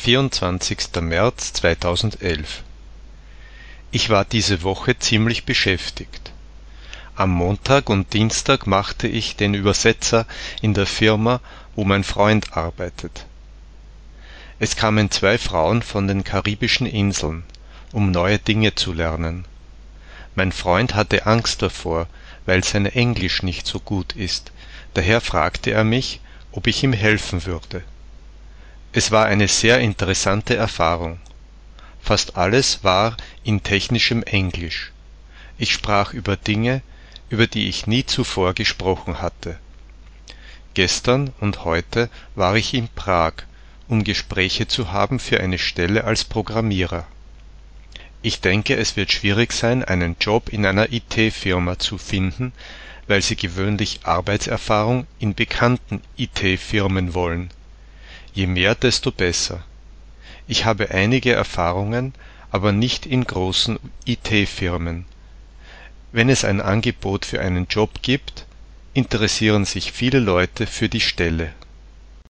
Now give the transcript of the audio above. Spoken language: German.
24. März 2011 Ich war diese Woche ziemlich beschäftigt. Am Montag und Dienstag machte ich den Übersetzer in der Firma, wo mein Freund arbeitet. Es kamen zwei Frauen von den karibischen Inseln, um neue Dinge zu lernen. Mein Freund hatte Angst davor, weil sein Englisch nicht so gut ist, daher fragte er mich, ob ich ihm helfen würde. Es war eine sehr interessante Erfahrung. Fast alles war in technischem Englisch. Ich sprach über Dinge, über die ich nie zuvor gesprochen hatte. Gestern und heute war ich in Prag, um Gespräche zu haben für eine Stelle als Programmierer. Ich denke, es wird schwierig sein, einen Job in einer IT-Firma zu finden, weil sie gewöhnlich Arbeitserfahrung in bekannten IT-Firmen wollen. Je mehr, desto besser. Ich habe einige Erfahrungen, aber nicht in großen IT-Firmen. Wenn es ein Angebot für einen Job gibt, interessieren sich viele Leute für die Stelle